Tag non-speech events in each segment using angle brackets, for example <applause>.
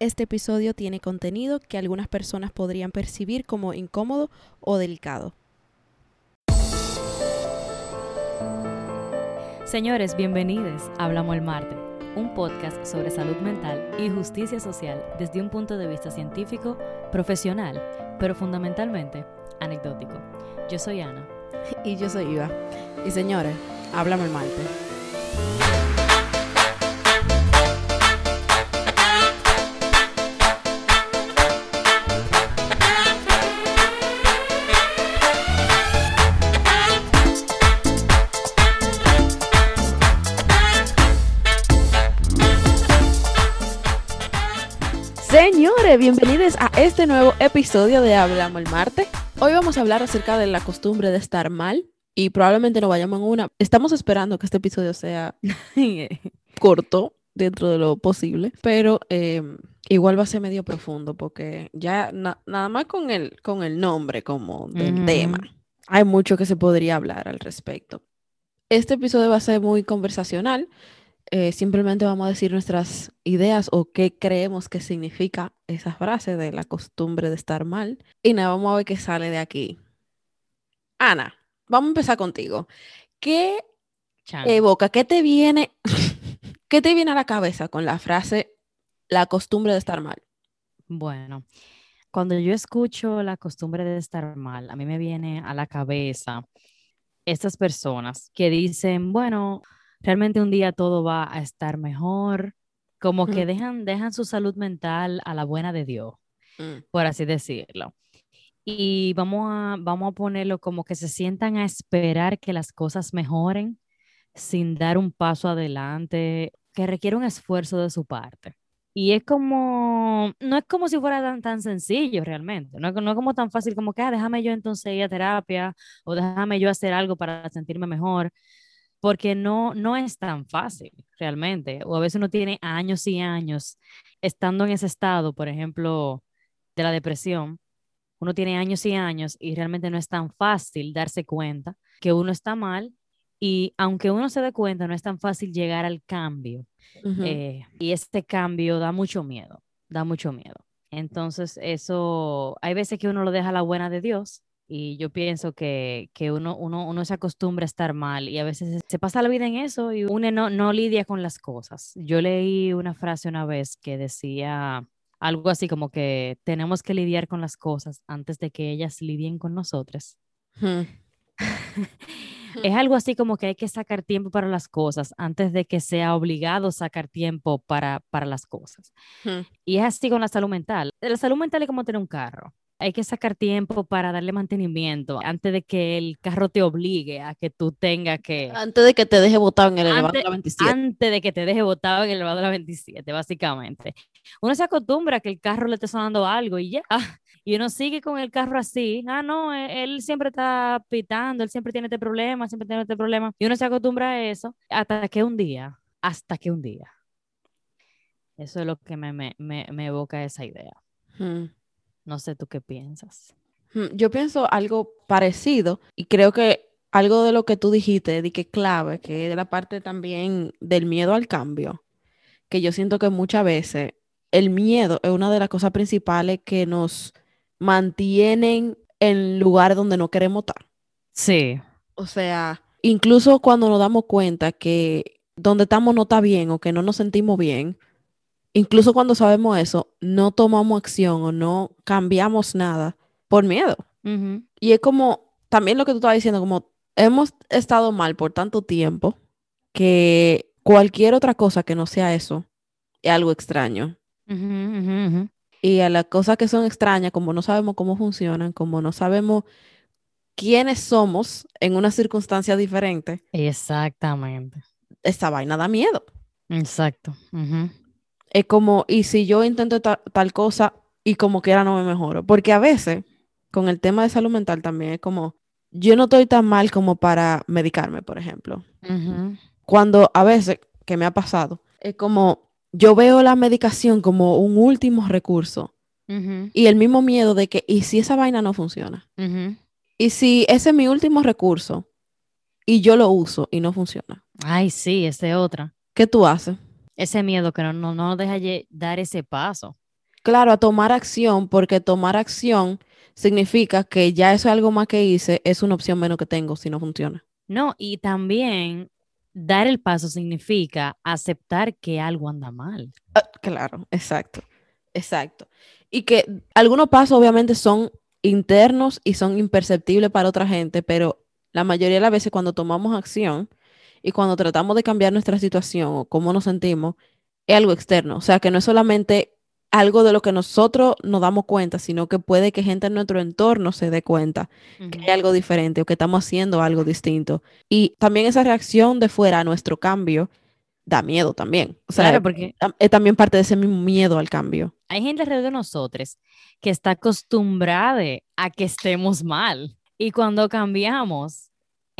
este episodio tiene contenido que algunas personas podrían percibir como incómodo o delicado. Señores, bienvenidos a Hablamos el Marte, un podcast sobre salud mental y justicia social desde un punto de vista científico, profesional, pero fundamentalmente anecdótico. Yo soy Ana. Y yo soy Iva. Y señores, Hablamos el Marte. Señores, bienvenidos a este nuevo episodio de Hablamos el Marte. Hoy vamos a hablar acerca de la costumbre de estar mal y probablemente nos vayamos en una. Estamos esperando que este episodio sea <laughs> corto dentro de lo posible, pero em, igual va a ser medio profundo porque ya nada más con el, con el nombre como del tema, hay mucho que se podría hablar al respecto. Este episodio va a ser muy conversacional. Eh, simplemente vamos a decir nuestras ideas o qué creemos que significa esa frase de la costumbre de estar mal. Y nada, vamos a ver qué sale de aquí. Ana, vamos a empezar contigo. ¿Qué evoca, qué te viene, <laughs> qué te viene a la cabeza con la frase la costumbre de estar mal? Bueno, cuando yo escucho la costumbre de estar mal, a mí me viene a la cabeza estas personas que dicen, bueno, realmente un día todo va a estar mejor, como que dejan, dejan su salud mental a la buena de Dios, mm. por así decirlo. Y vamos a, vamos a ponerlo como que se sientan a esperar que las cosas mejoren sin dar un paso adelante, que requiere un esfuerzo de su parte. Y es como, no es como si fuera tan, tan sencillo realmente, no, no es como tan fácil como que, ah, déjame yo entonces ir a terapia o déjame yo hacer algo para sentirme mejor, porque no, no es tan fácil realmente. O a veces uno tiene años y años estando en ese estado, por ejemplo, de la depresión. Uno tiene años y años y realmente no es tan fácil darse cuenta que uno está mal y aunque uno se dé cuenta, no es tan fácil llegar al cambio. Eh, y este cambio da mucho miedo, da mucho miedo. Entonces, eso, hay veces que uno lo deja a la buena de Dios y yo pienso que, que uno, uno, uno, se acostumbra a estar mal y a veces se pasa la vida en eso y uno no, no lidia con las cosas. Yo leí una frase una vez que decía algo así como que tenemos que lidiar con las cosas antes de que ellas lidien con nosotros. <laughs> es algo así como que hay que sacar tiempo para las cosas antes de que sea obligado sacar tiempo para, para las cosas. Y es así con la salud mental. La salud mental es como tener un carro hay que sacar tiempo para darle mantenimiento antes de que el carro te obligue a que tú tengas que... Antes de que te deje botado en el elevador de la 27. Antes de que te deje botado en el elevador de la 27, básicamente. Uno se acostumbra a que el carro le esté sonando algo y ya. <laughs> Y uno sigue con el carro así. Ah, no, e, él siempre está pitando, él siempre tiene este problema, siempre tiene este problema. Y uno se acostumbra a eso hasta que un día, hasta que un día. Eso es lo que me, me, me, evoca esa idea. Hmm. No sé tú qué piensas. Mm, yo pienso algo parecido y creo que algo de lo que tú dijiste, de que clave, que es la parte también del miedo al cambio, que yo siento que muchas veces el miedo es una de las cosas principales que nos mantienen en lugares donde no queremos estar. Sí. O sea, incluso cuando nos damos cuenta que donde estamos no está bien o que no nos sentimos bien, incluso cuando sabemos eso, no tomamos acción o no cambiamos nada por miedo. Y es como, también lo que tú estabas diciendo, como hemos estado mal por tanto tiempo que cualquier otra cosa que no sea eso es algo extraño. y a las cosas que son extrañas, como no sabemos cómo funcionan, como no sabemos quiénes somos en una circunstancia diferente. Exactamente. Esta vaina da miedo. Exacto es como, y si yo intento tal cosa y como quiera no me mejoro, porque a veces con el tema de salud mental también es como, yo no estoy tan mal como para medicarme, por ejemplo. Cuando a veces, que me ha pasado, es como, yo veo la medicación como un último recurso y el mismo miedo de que, ¿y si esa vaina no funciona? Y si ese es mi último recurso y yo lo uso y no funciona. Ay, sí, esa es otra. ¿Qué tú haces? Ese miedo que no, no, no deja dar ese paso. Claro, a tomar acción, porque tomar acción significa que ya eso es algo más que hice, es una opción menos que tengo si no funciona. No, y también dar el paso significa aceptar que algo anda mal. Ah, claro, exacto, exacto. Y que algunos pasos obviamente son internos y son imperceptibles para otra gente, pero la mayoría de las veces cuando tomamos acción y cuando tratamos de cambiar nuestra situación o cómo nos sentimos, es algo externo. O sea, que no es solamente algo de lo que nosotros nos damos cuenta, sino que puede que gente en nuestro entorno se dé cuenta que hay algo diferente o que estamos haciendo algo distinto. Y también esa reacción de fuera a nuestro cambio da miedo también. O sea, Claro, porque es también parte de ese mismo miedo al cambio. hay gente alrededor de nosotros que está acostumbrada a que estemos mal. Y cuando cambiamos,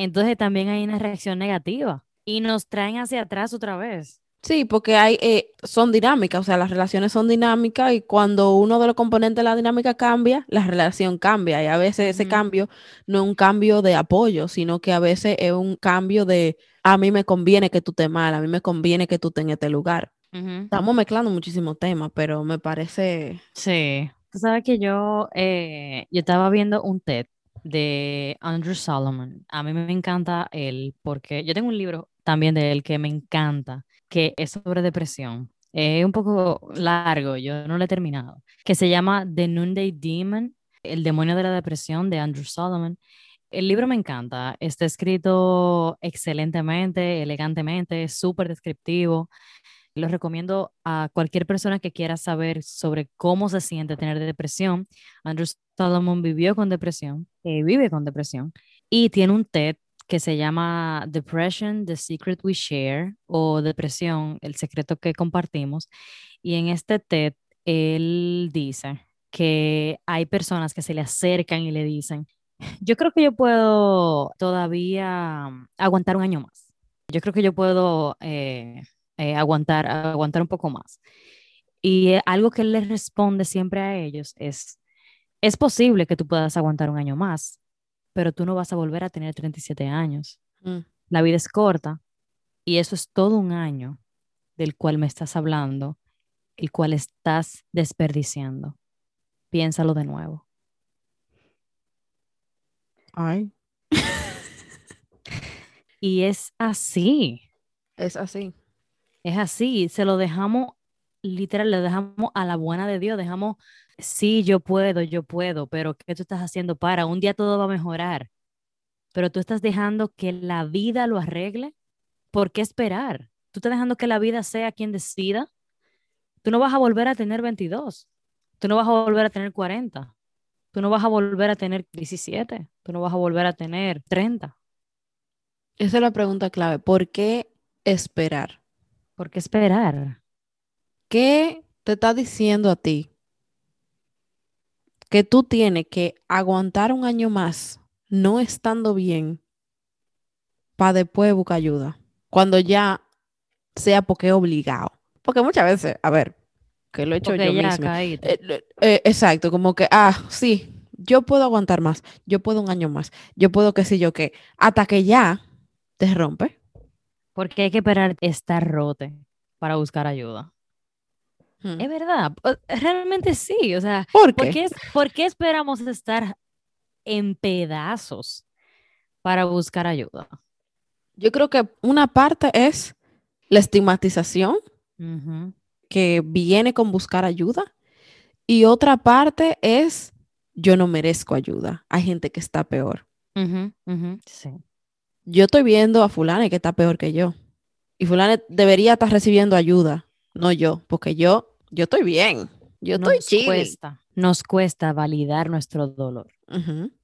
entonces también hay una reacción negativa y nos traen hacia atrás otra vez. Sí, porque hay, eh, son dinámicas, o sea, las relaciones son dinámicas y cuando uno de los componentes de la dinámica cambia, la relación cambia y a veces ese cambio no es un cambio de apoyo, sino que a veces es un cambio de a mí me conviene que tú estés mal, a mí me conviene que tú estés en este lugar. Estamos mezclando muchísimos temas, pero me parece... Sí. Tú sabes que yo, eh, yo estaba viendo un TED de Andrew Solomon. A mí me encanta él porque yo tengo un libro también de él que me encanta, que es sobre depresión. Es un poco largo, yo no lo he terminado, que se llama The Noonday Demon, el demonio de la depresión de Andrew Solomon. El libro me encanta, está escrito excelentemente, elegantemente, súper descriptivo. Lo recomiendo a cualquier persona que quiera saber sobre cómo se siente tener depresión. Andrew Solomon vivió con depresión, eh, vive con depresión y tiene un TED que se llama Depression, The Secret We Share o Depresión, el secreto que compartimos. Y en este TED él dice que hay personas que se le acercan y le dicen, yo creo que yo puedo todavía mm, aguantar un año más. Yo creo que yo puedo eh, eh, aguantar, aguantar un poco más. Y eh, algo que él les responde siempre a ellos es, es posible que tú puedas aguantar un año más, pero tú no vas a volver a tener 37 años. mm, La vida es corta y eso es todo un año del cual me estás hablando, el cual estás desperdiciando. Piénsalo de nuevo. Ay, <laughs> Y es así. es así. Es así, se lo dejamos, literal, le dejamos a la buena de Dios, dejamos, sí, yo puedo, yo puedo, pero ¿qué tú estás haciendo para? Un día todo va a mejorar, pero tú estás dejando que la vida lo arregle. ¿Por qué esperar? Tú estás dejando que la vida sea quien decida. Tú no vas a volver a tener 22, tú no vas a volver a tener 40, tú no vas a volver a tener 17, tú no vas a volver a tener 30. Esa es la pregunta clave. ¿Por qué esperar? ¿Por qué esperar? ¿Qué te está diciendo a ti que tú tienes que aguantar un año más no estando bien para después buscar ayuda? Cuando ya sea porque obligado. Porque muchas veces, a ver, que lo he hecho Porque yo misma. eh, eh, exacto, como que, ah, sí, yo puedo aguantar más, yo puedo un año más, yo puedo qué sé yo qué, hasta que ya te rompe. Porque hay que esperar estar rote para buscar ayuda. Hmm. Es verdad, realmente sí. O sea, ¿Por ¿por qué? por qué esperamos estar en pedazos para buscar ayuda? Yo creo que una parte es la estigmatización que viene con buscar ayuda y otra parte es yo no merezco ayuda. Hay gente que está peor. Sí. Yo estoy viendo a fulana que está peor que yo y fulana debería estar recibiendo ayuda, no yo, porque yo yo estoy bien. Yo estoy Nos chilling. cuesta, nos cuesta validar nuestro dolor.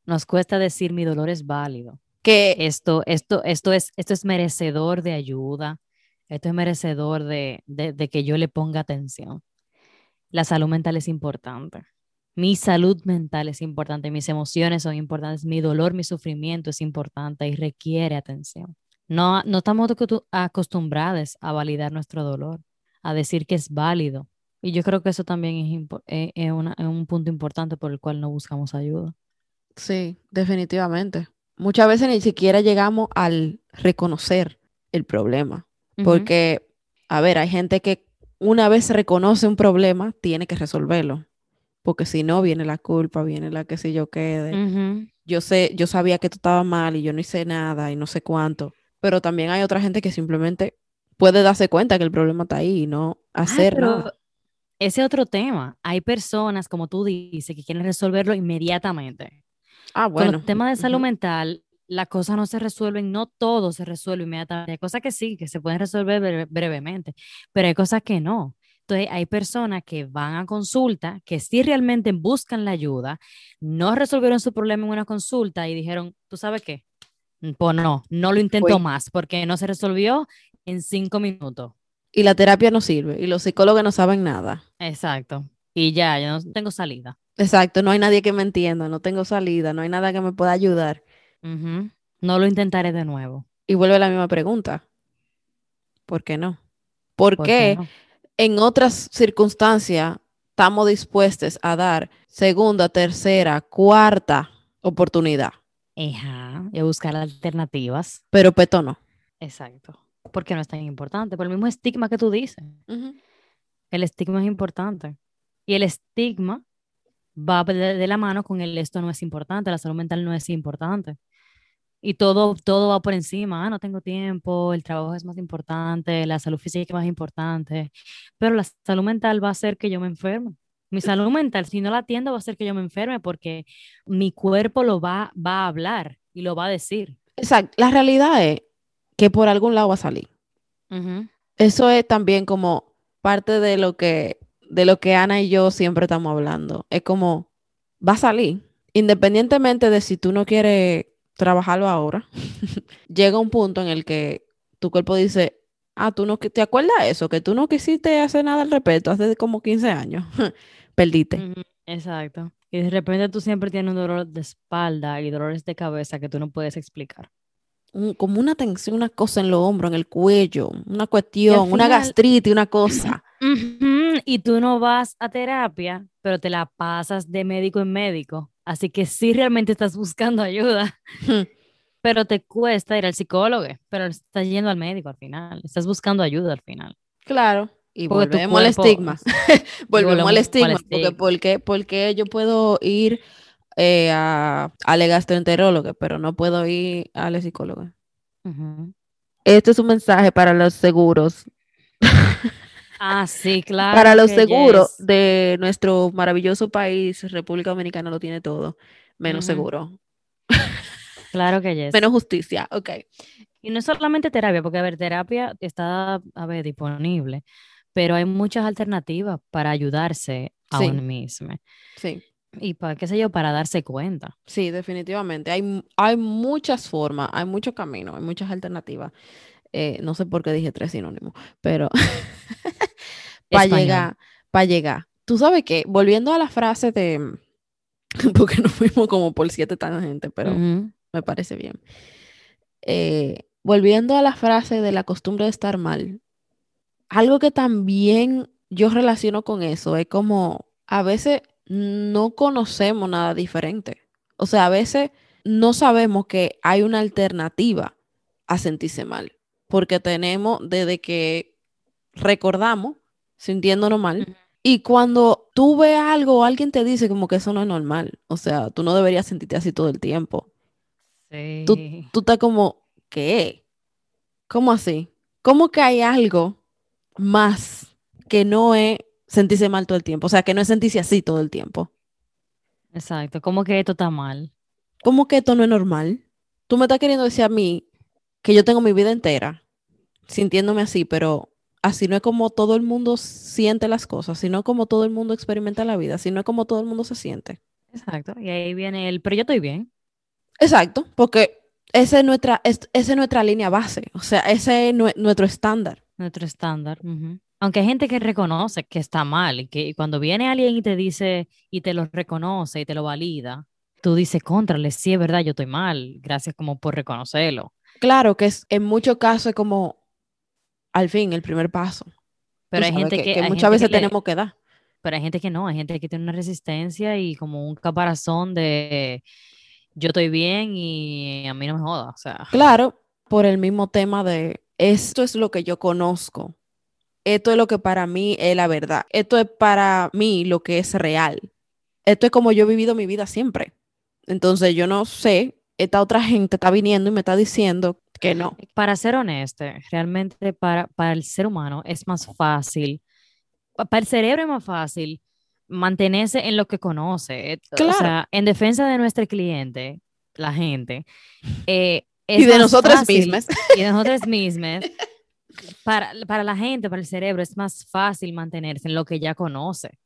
Nos cuesta decir mi dolor es válido. Que Esto, esto, esto es, esto es merecedor de ayuda. Esto es merecedor de, de, de que yo le ponga atención. La salud mental es importante. Mi salud mental es importante. Mis emociones son importantes. Mi dolor, mi sufrimiento es importante y requiere atención. No, no estamos acostu- acostumbrados a validar nuestro dolor, a decir que es válido. Y yo creo que eso también es, eh, es una- es un punto importante por el cual no buscamos ayuda. sí, definitivamente. Muchas veces ni siquiera llegamos al reconocer el problema. Ujú. Porque, a ver, hay gente que una vez reconoce un problema, tiene que resolverlo. Porque si no, viene la culpa, viene la que si yo quede. Yo sé, yo sabía que tú estabas mal y yo no hice nada y no sé cuánto. Pero también hay otra gente que simplemente puede darse cuenta que el problema está ahí y no hacer pero nada. ese otro tema. Hay personas, como tú dices, que quieren resolverlo inmediatamente. Ah, Con bueno. los temas de salud mental, las cosas no se resuelven, no todo se resuelve inmediatamente. Hay cosas que sí, que se pueden resolver breve- brevemente, pero hay cosas que no. Entonces, hay personas que van a consulta, que sí realmente buscan la ayuda, no resolvieron su problema en una consulta y dijeron, ¿tú sabes qué? Mm, Pues no, no lo intento Fue. más porque no se resolvió en cinco minutos. Y la terapia no sirve y los psicólogos no saben nada. Exacto. Y ya, yo no tengo salida. Exacto, no hay nadie que me entienda, no tengo salida, no hay nada que me pueda ayudar. Ujú. No lo intentaré de nuevo. Y vuelve la misma pregunta. ¿Por qué no? ¿Por, ¿Por qué qué no? En otras circunstancias estamos dispuestos a dar segunda, tercera, cuarta oportunidad? Ajá, y a buscar alternativas. Pero peto no. Exacto. Porque no es tan importante. Por el mismo estigma que tú dices. El estigma es importante. Y el estigma va de, de la mano con el esto no es importante, la salud mental no es importante. Y todo, todo va por encima. Ah, no tengo tiempo, el trabajo es más importante, la salud física es más importante. Pero la salud mental va a hacer que yo me enferme. Mi salud mental, si no la atiendo, va a hacer que yo me enferme porque mi cuerpo lo va, va a hablar y lo va a decir. Exacto. La realidad es que por algún lado va a salir. Eso es también como parte de lo que, de lo que Ana y yo siempre estamos hablando. Es como, va a salir. Independientemente de si tú no quieres trabajarlo ahora, <laughs> llega un punto en el que tu cuerpo dice, ah, tú no, ¿te acuerdas de eso? Que tú no quisiste hacer nada al respecto hace como 15 años. <laughs> Perdiste. Exacto. Y de repente tú siempre tienes un dolor de espalda y dolores de cabeza que tú no puedes explicar. Un- como una tensión, una cosa en los hombros, en el cuello, una cuestión, una gastritis, una cosa. <clears throat> Y tú no vas a terapia, pero te la pasas de médico en médico. Así que sí realmente estás buscando ayuda, pero te cuesta ir al psicólogo, pero estás yendo al médico al final. Estás buscando ayuda al final. Claro. Y Porque volvemos al cuerpo- estigma. volvemos volvemos al al estigma. Porque, estigma. ¿por qué, por qué yo puedo ir eh, a, al gastroenterólogo, pero no puedo ir al psicólogo? Ujú. Este es un mensaje para los seguros. <laughs> Ah, sí, claro. para los seguros yes. de nuestro maravilloso país, República Dominicana lo tiene todo. Menos seguro. Claro que yes. Menos justicia. Ok. Y no es solamente terapia, porque a ver, terapia está, a ver, disponible, pero hay muchas alternativas para ayudarse a Sí. uno mismo. Sí. Y para, qué sé yo, para darse cuenta. Sí, definitivamente. Hay, hay muchas formas, hay muchos caminos, hay muchas alternativas. Eh, no sé por qué dije tres sinónimos, pero <laughs> para llegar, para llegar. Tú sabes que, volviendo a la frase de, <laughs> porque nos fuimos como por siete tangentes, pero me parece bien. Eh, volviendo a la frase de la costumbre de estar mal, algo que también yo relaciono con eso es como a veces no conocemos nada diferente. O sea, a veces no sabemos que hay una alternativa a sentirse mal, porque tenemos desde que recordamos sintiéndonos mal. Y cuando tú ves algo o alguien te dice como que eso no es normal, o sea, tú no deberías sentirte así todo el tiempo. Sí. Tú estás como, ¿qué? ¿Cómo así? ¿Cómo que hay algo más que no es sentirse mal todo el tiempo? O sea, que no es sentirse así todo el tiempo. Exacto. ¿Cómo que esto está mal? ¿Cómo que esto no es normal? Tú me estás queriendo decir a mí que yo tengo mi vida entera sintiéndome así, pero así no es como todo el mundo siente las cosas, sino como todo el mundo experimenta la vida, sino como todo el mundo se siente. Exacto. Y ahí viene el, pero yo estoy bien. Exacto, porque esa es nuestra, es- esa es nuestra línea base, o sea, ese es nue- nuestro estándar. Nuestro estándar. Aunque hay gente que reconoce que está mal y que cuando viene alguien y te dice y te lo reconoce y te lo valida, tú dices, contrale, sí es verdad, yo estoy mal. Gracias como por reconocerlo. Claro que es, en muchos casos es como, al fin, el primer paso. Pero hay gente que, hay muchas gente veces que le- tenemos que dar. pero hay gente que no, hay gente que tiene una resistencia y como un caparazón de yo estoy bien y a mí no me joda. O sea, Claro, por el mismo tema de, esto es lo que yo conozco, esto es lo que para mí es la verdad, esto es para mí lo que es real, esto es como yo he vivido mi vida siempre. Entonces yo no sé, esta otra gente está viniendo y me está diciendo que no. Para ser honesto, realmente para, para el ser humano es más fácil, para el cerebro es más fácil mantenerse en lo que conoce. Claro. O sea, en defensa de nuestro cliente, la gente. eh, <laughs> es Y de nosotras mismas. <laughs> Y de nosotras mismas. Para, para la gente, para el cerebro, es más fácil mantenerse en lo que ya conoce.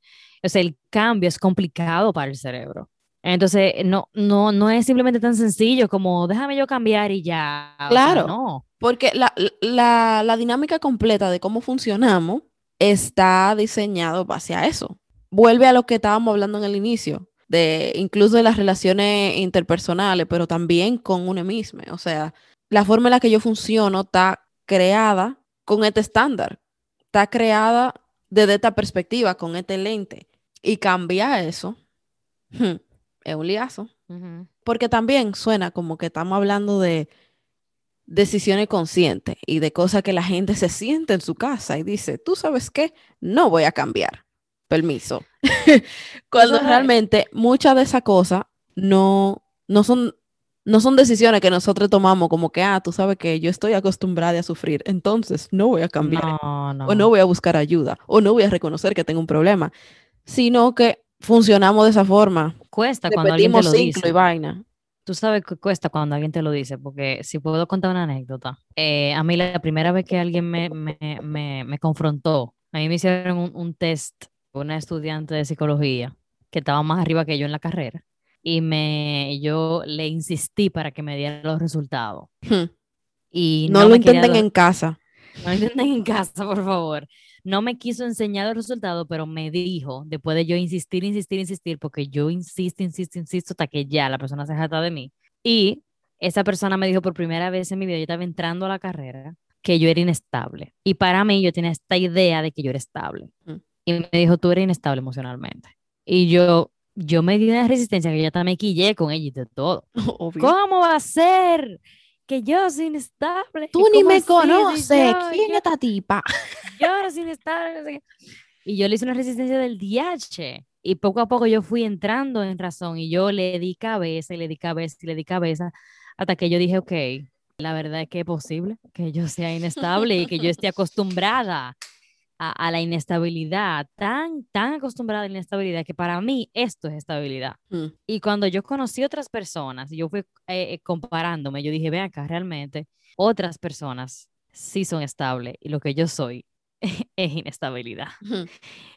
O sea, el cambio es complicado para el cerebro. Entonces, no, no, no es simplemente tan sencillo como déjame yo cambiar y ya. O sea, Claro. no. Porque la, la, la dinámica completa de cómo funcionamos está diseñado base a eso. Vuelve a lo que estábamos hablando en el inicio, de incluso de las relaciones interpersonales, pero también con uno mismo. O sea, la forma en la que yo funciono está creada con este estándar, está creada desde esta perspectiva, con este lente. Y cambiar eso hmm, es un liazo. Porque también suena como que estamos hablando de decisiones conscientes y de cosas que la gente se siente en su casa y dice, tú sabes qué, no voy a cambiar. Permiso. <laughs> Cuando realmente muchas de esas cosas no, no son, no son decisiones que nosotros tomamos como que, ah, tú sabes que yo estoy acostumbrada a sufrir, entonces no voy a cambiar No, no. o no voy a buscar ayuda o no voy a reconocer que tengo un problema, sino que funcionamos de esa forma. Cuesta cuando alguien te Repetimos lo ciclo y dice. vaina. Tú sabes que cuesta cuando alguien te lo dice, porque si puedo contar una anécdota. eh, a mí la primera vez que alguien me, me, me, me confrontó, a mí me hicieron un, un test, una estudiante de psicología que estaba más arriba que yo en la carrera, y me, yo le insistí para que me diera los resultados. Hmm. Y No, lo me quería intenten en casa. no lo intenten en casa, por favor. No me quiso enseñar el resultado, pero me dijo, después de yo insistir, insistir, insistir, porque yo insisto, insisto, insisto, hasta que ya la persona se jata de mí. Y esa persona me dijo por primera vez en mi vida, yo estaba entrando a la carrera, que yo era inestable. Y para mí yo tenía esta idea de que yo era estable. Mm. Y me dijo, tú eres inestable emocionalmente. Y yo, yo me di una resistencia que yo hasta me quillé con ella y de todo. <laughs> Obvio. ¿Cómo va a ser que yo soy inestable? Tú ni ¿Cómo me así? Conoces. yo- ¿Quién es esta tipa? <laughs> yo no sé qué. Y yo le hice una resistencia del DH. Y poco a poco yo fui entrando en razón y yo le di cabeza y le di cabeza y le di cabeza hasta que yo dije, ok, la verdad es que es posible que yo sea inestable y que yo esté <laughs> acostumbrada a, a la inestabilidad, tan, tan acostumbrada a la inestabilidad que para mí esto es estabilidad. Mm. Y cuando yo conocí otras personas, yo fui eh, eh, comparándome, yo dije, ve acá, realmente otras personas sí son estables y lo que yo soy <laughs> es inestabilidad.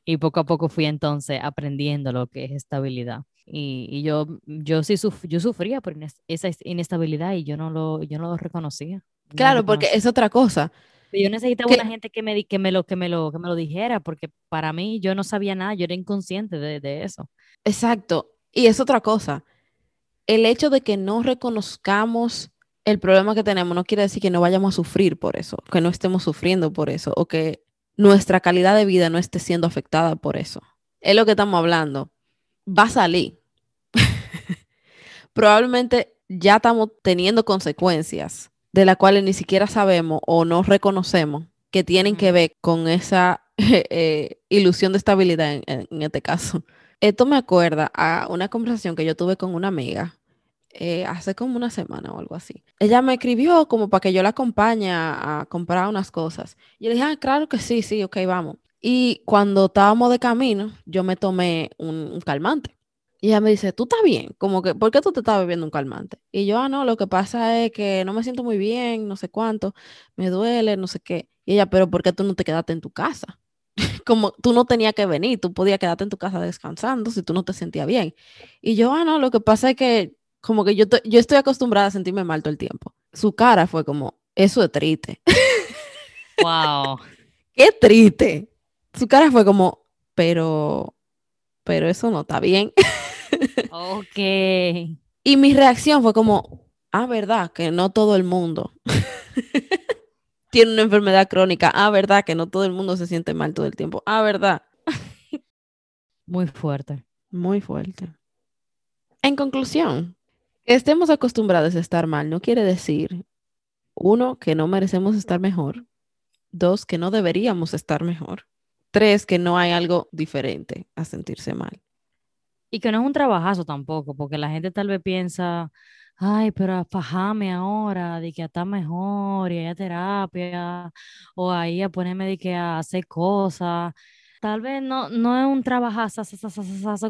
Y poco a poco fui entonces aprendiendo lo que es estabilidad. Y, y yo, yo sí suf- yo sufría por esa inestabilidad y yo no lo, yo no lo reconocía. no lo Claro, porque es otra cosa. Yo necesitaba que- una gente que me, que me, lo, que, me lo, que me lo dijera, porque para mí yo no sabía nada, yo era inconsciente de, de eso. Exacto. Y es otra cosa. El hecho de que no reconozcamos el problema que tenemos no quiere decir que no vayamos a sufrir por eso, que no estemos sufriendo por eso, o que nuestra calidad de vida no esté siendo afectada por eso. Es lo que estamos hablando. Va a salir. <laughs> Probablemente ya estamos teniendo consecuencias de las cuales ni siquiera sabemos o no reconocemos que tienen que ver con esa <laughs> eh, ilusión de estabilidad en- este caso. Esto me acuerda a una conversación que yo tuve con una amiga eh, hace como una semana o algo así. Ella me escribió como para que yo la acompañe a, comprar unas cosas. Y yo le dije, ah, claro que sí, sí, ok, vamos. Y cuando estábamos de camino, yo me tomé un, un calmante. Y ella me dice, ¿tú estás bien? Como que, ¿por qué tú te estás bebiendo un calmante? Y yo, ah, no, lo que pasa es que no me siento muy bien, no sé cuánto, me duele, no sé qué. Y ella, pero ¿por qué tú no te quedaste en tu casa? <laughs> como tú no tenías que venir, tú podías quedarte en tu casa descansando si tú no te sentías bien. Y yo, ah, no, lo que pasa es que como que yo, yo estoy acostumbrada a sentirme mal todo el tiempo. Su cara fue como, eso es triste. Wow. <laughs> Qué triste. Su cara fue como, pero, pero eso no está bien. <laughs> ok. Y mi reacción fue como, ah, verdad, que no todo el mundo <laughs> tiene una enfermedad crónica. Ah, verdad, que no todo el mundo se siente mal todo el tiempo. Ah, verdad. Muy fuerte. Muy fuerte. En conclusión, que estemos acostumbrados a estar mal no quiere decir, uno, que no merecemos estar mejor. Dos, que no deberíamos estar mejor. Tres, que no hay algo diferente a sentirse mal. Y que no es un trabajazo tampoco, porque la gente tal vez piensa, ay, pero fajame ahora, de que está mejor, y a terapia, o ahí a ponerme de que a hacer cosas. Tal vez no, no es un trabajazo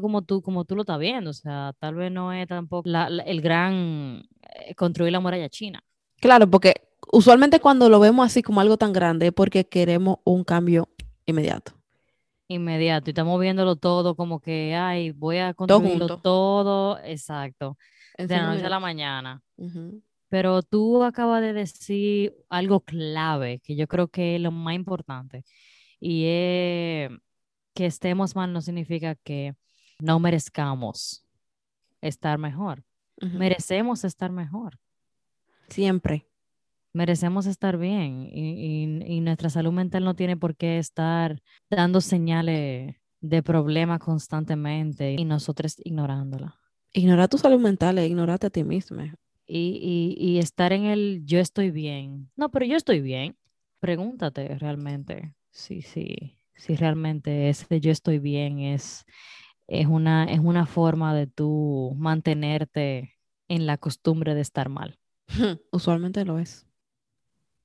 como tú, como tú lo estás viendo, o sea, tal vez no es tampoco el gran eh, construir la muralla china. Claro, porque usualmente cuando lo vemos así como algo tan grande es porque queremos un cambio inmediato. Inmediato, y estamos viéndolo todo como que, ay, voy a construirlo todo, exacto, de la noche a la mañana. Pero tú acabas de decir algo clave, que yo creo que es lo más importante, y es que estemos mal no significa que no merezcamos estar mejor. Merecemos estar mejor. Siempre merecemos estar bien y, nuestra salud mental no tiene por qué estar dando señales de problemas constantemente y nosotros ignorándola. Ignorar tu salud mental es ignorarte a ti mismo. Y, y, estar en el yo estoy bien. No, pero yo estoy bien. Pregúntate realmente si, sí, si realmente ese yo estoy bien es, es, una, es una forma de tú mantenerte en la costumbre de estar mal. <laughs> Usualmente lo es.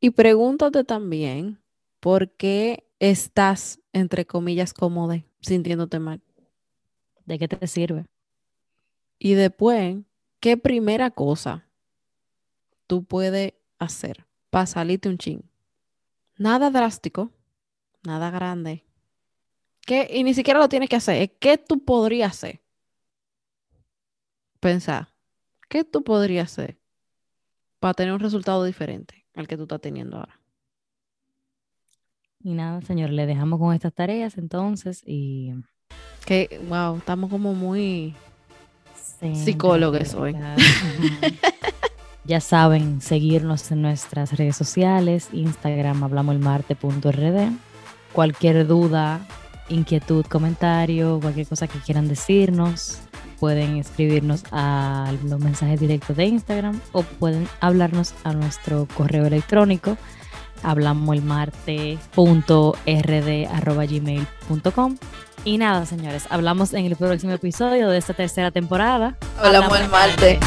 Y pregúntate también por qué estás, entre comillas, cómodo, sintiéndote mal. ¿De qué te sirve? Y después, ¿qué primera cosa tú puedes hacer para salirte un ching? Nada drástico, nada grande. ¿Qué? Y ni siquiera lo tienes que hacer. ¿Qué tú podrías hacer? Pensar, ¿qué tú podrías hacer para tener un resultado diferente? El que tú estás teniendo ahora. Y nada, señor, le dejamos con estas tareas entonces y... Que, wow, estamos como muy psicólogos hoy. <laughs> ya saben, seguirnos en nuestras redes sociales, Instagram, hablamosmarte.rd. Cualquier duda, inquietud, comentario, cualquier cosa que quieran decirnos, pueden escribirnos a los mensajes directos de Instagram o pueden hablarnos a nuestro correo electrónico hablamosmarte.rd.gmail.com y nada, señores, hablamos en el próximo episodio de esta tercera temporada. Hablamos el martes.